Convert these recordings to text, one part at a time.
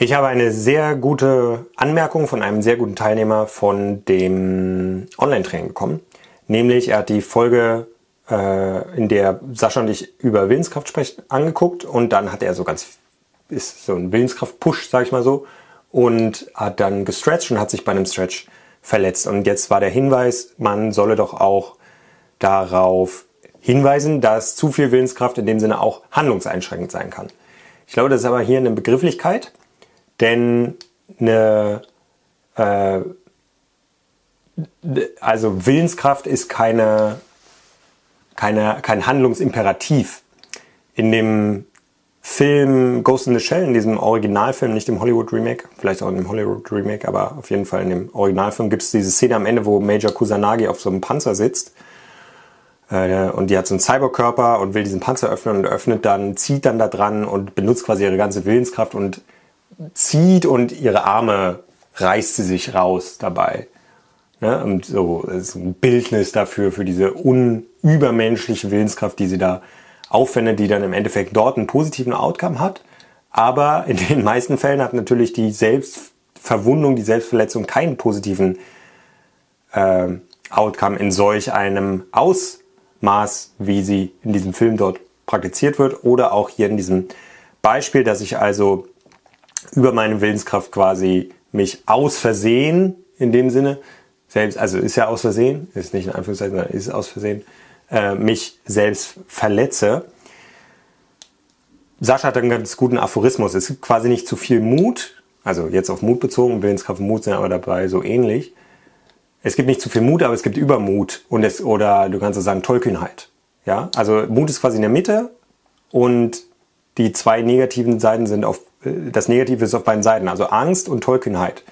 Ich habe eine sehr gute Anmerkung von einem sehr guten Teilnehmer von dem Online-Training bekommen. Nämlich, er hat die Folge, äh, in der Sascha und ich über Willenskraft sprechen, angeguckt und dann hat er so ganz, ist so ein Willenskraft-Push, sag ich mal so, und hat dann gestretcht und hat sich bei einem Stretch verletzt. Und jetzt war der Hinweis, man solle doch auch darauf hinweisen, dass zu viel Willenskraft in dem Sinne auch handlungseinschränkend sein kann. Ich glaube, das ist aber hier eine Begrifflichkeit denn eine, äh, also Willenskraft ist keine, keine, kein Handlungsimperativ. In dem Film Ghost in the Shell, in diesem Originalfilm, nicht im Hollywood Remake, vielleicht auch in dem Hollywood Remake, aber auf jeden Fall in dem Originalfilm gibt es diese Szene am Ende, wo Major Kusanagi auf so einem Panzer sitzt äh, und die hat so einen Cyberkörper und will diesen Panzer öffnen und öffnet dann, zieht dann da dran und benutzt quasi ihre ganze Willenskraft und zieht und ihre Arme reißt sie sich raus dabei. Ne? Und so ist ein Bildnis dafür, für diese unübermenschliche Willenskraft, die sie da aufwendet, die dann im Endeffekt dort einen positiven Outcome hat. Aber in den meisten Fällen hat natürlich die Selbstverwundung, die Selbstverletzung keinen positiven äh, Outcome in solch einem Ausmaß, wie sie in diesem Film dort praktiziert wird. Oder auch hier in diesem Beispiel, dass ich also über meine Willenskraft quasi mich aus Versehen, in dem Sinne, selbst, also ist ja aus Versehen, ist nicht in Anführungszeichen, sondern ist aus Versehen, äh, mich selbst verletze. Sascha hat einen ganz guten Aphorismus. Es gibt quasi nicht zu viel Mut, also jetzt auf Mut bezogen, Willenskraft und Mut sind aber dabei so ähnlich. Es gibt nicht zu viel Mut, aber es gibt Übermut und es, oder du kannst auch sagen Tollkühnheit. Ja, also Mut ist quasi in der Mitte und die zwei negativen Seiten sind auf das Negative ist auf beiden Seiten, also Angst und Tollkühnheit.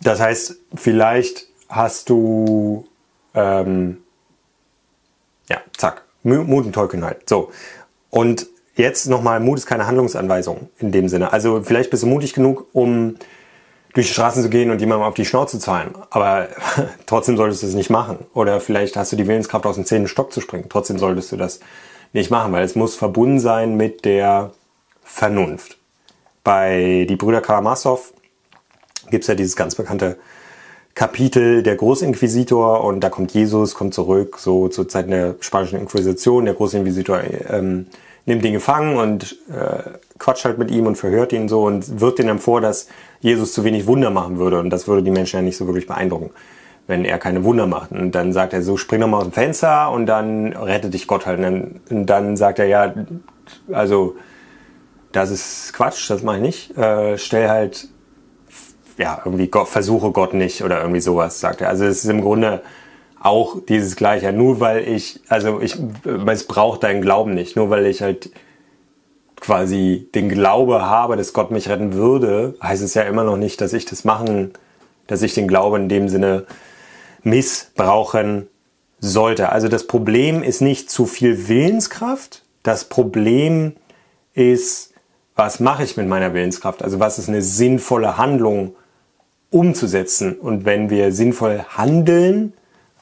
Das heißt, vielleicht hast du, ähm, ja, zack, Mut und Tollkühnheit. So. Und jetzt nochmal, Mut ist keine Handlungsanweisung in dem Sinne. Also vielleicht bist du mutig genug, um durch die Straßen zu gehen und jemandem auf die Schnauze zu zahlen. Aber trotzdem solltest du es nicht machen. Oder vielleicht hast du die Willenskraft, aus dem zehnten Stock zu springen. Trotzdem solltest du das nicht machen, weil es muss verbunden sein mit der Vernunft. Bei die Brüder Karamasow gibt es ja dieses ganz bekannte Kapitel der Großinquisitor und da kommt Jesus, kommt zurück, so zur Zeit der spanischen Inquisition. Der Großinquisitor ähm, nimmt ihn gefangen und äh, quatscht halt mit ihm und verhört ihn so und wirft ihn dann vor, dass Jesus zu wenig Wunder machen würde und das würde die Menschen ja nicht so wirklich beeindrucken, wenn er keine Wunder macht. Und dann sagt er so, spring doch mal aus dem Fenster und dann rettet dich Gott halt. Und dann, und dann sagt er, ja, also das ist Quatsch, das mache ich nicht. Äh, stell halt, ja, irgendwie Gott, versuche Gott nicht oder irgendwie sowas, sagt er. Also es ist im Grunde auch dieses Gleiche. Nur weil ich, also ich, es braucht deinen Glauben nicht. Nur weil ich halt quasi den Glaube habe, dass Gott mich retten würde, heißt es ja immer noch nicht, dass ich das machen, dass ich den Glauben in dem Sinne missbrauchen sollte. Also das Problem ist nicht zu viel Willenskraft. Das Problem ist was mache ich mit meiner Willenskraft? Also was ist eine sinnvolle Handlung umzusetzen? Und wenn wir sinnvoll handeln,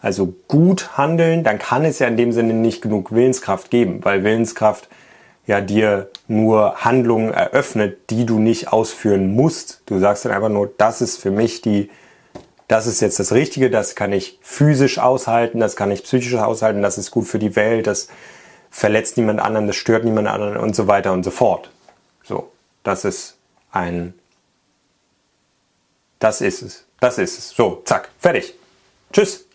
also gut handeln, dann kann es ja in dem Sinne nicht genug Willenskraft geben, weil Willenskraft ja dir nur Handlungen eröffnet, die du nicht ausführen musst. Du sagst dann einfach nur, das ist für mich die, das ist jetzt das Richtige, das kann ich physisch aushalten, das kann ich psychisch aushalten, das ist gut für die Welt, das verletzt niemand anderen, das stört niemand anderen und so weiter und so fort. So, das ist ein, das ist es, das ist es. So, zack, fertig. Tschüss.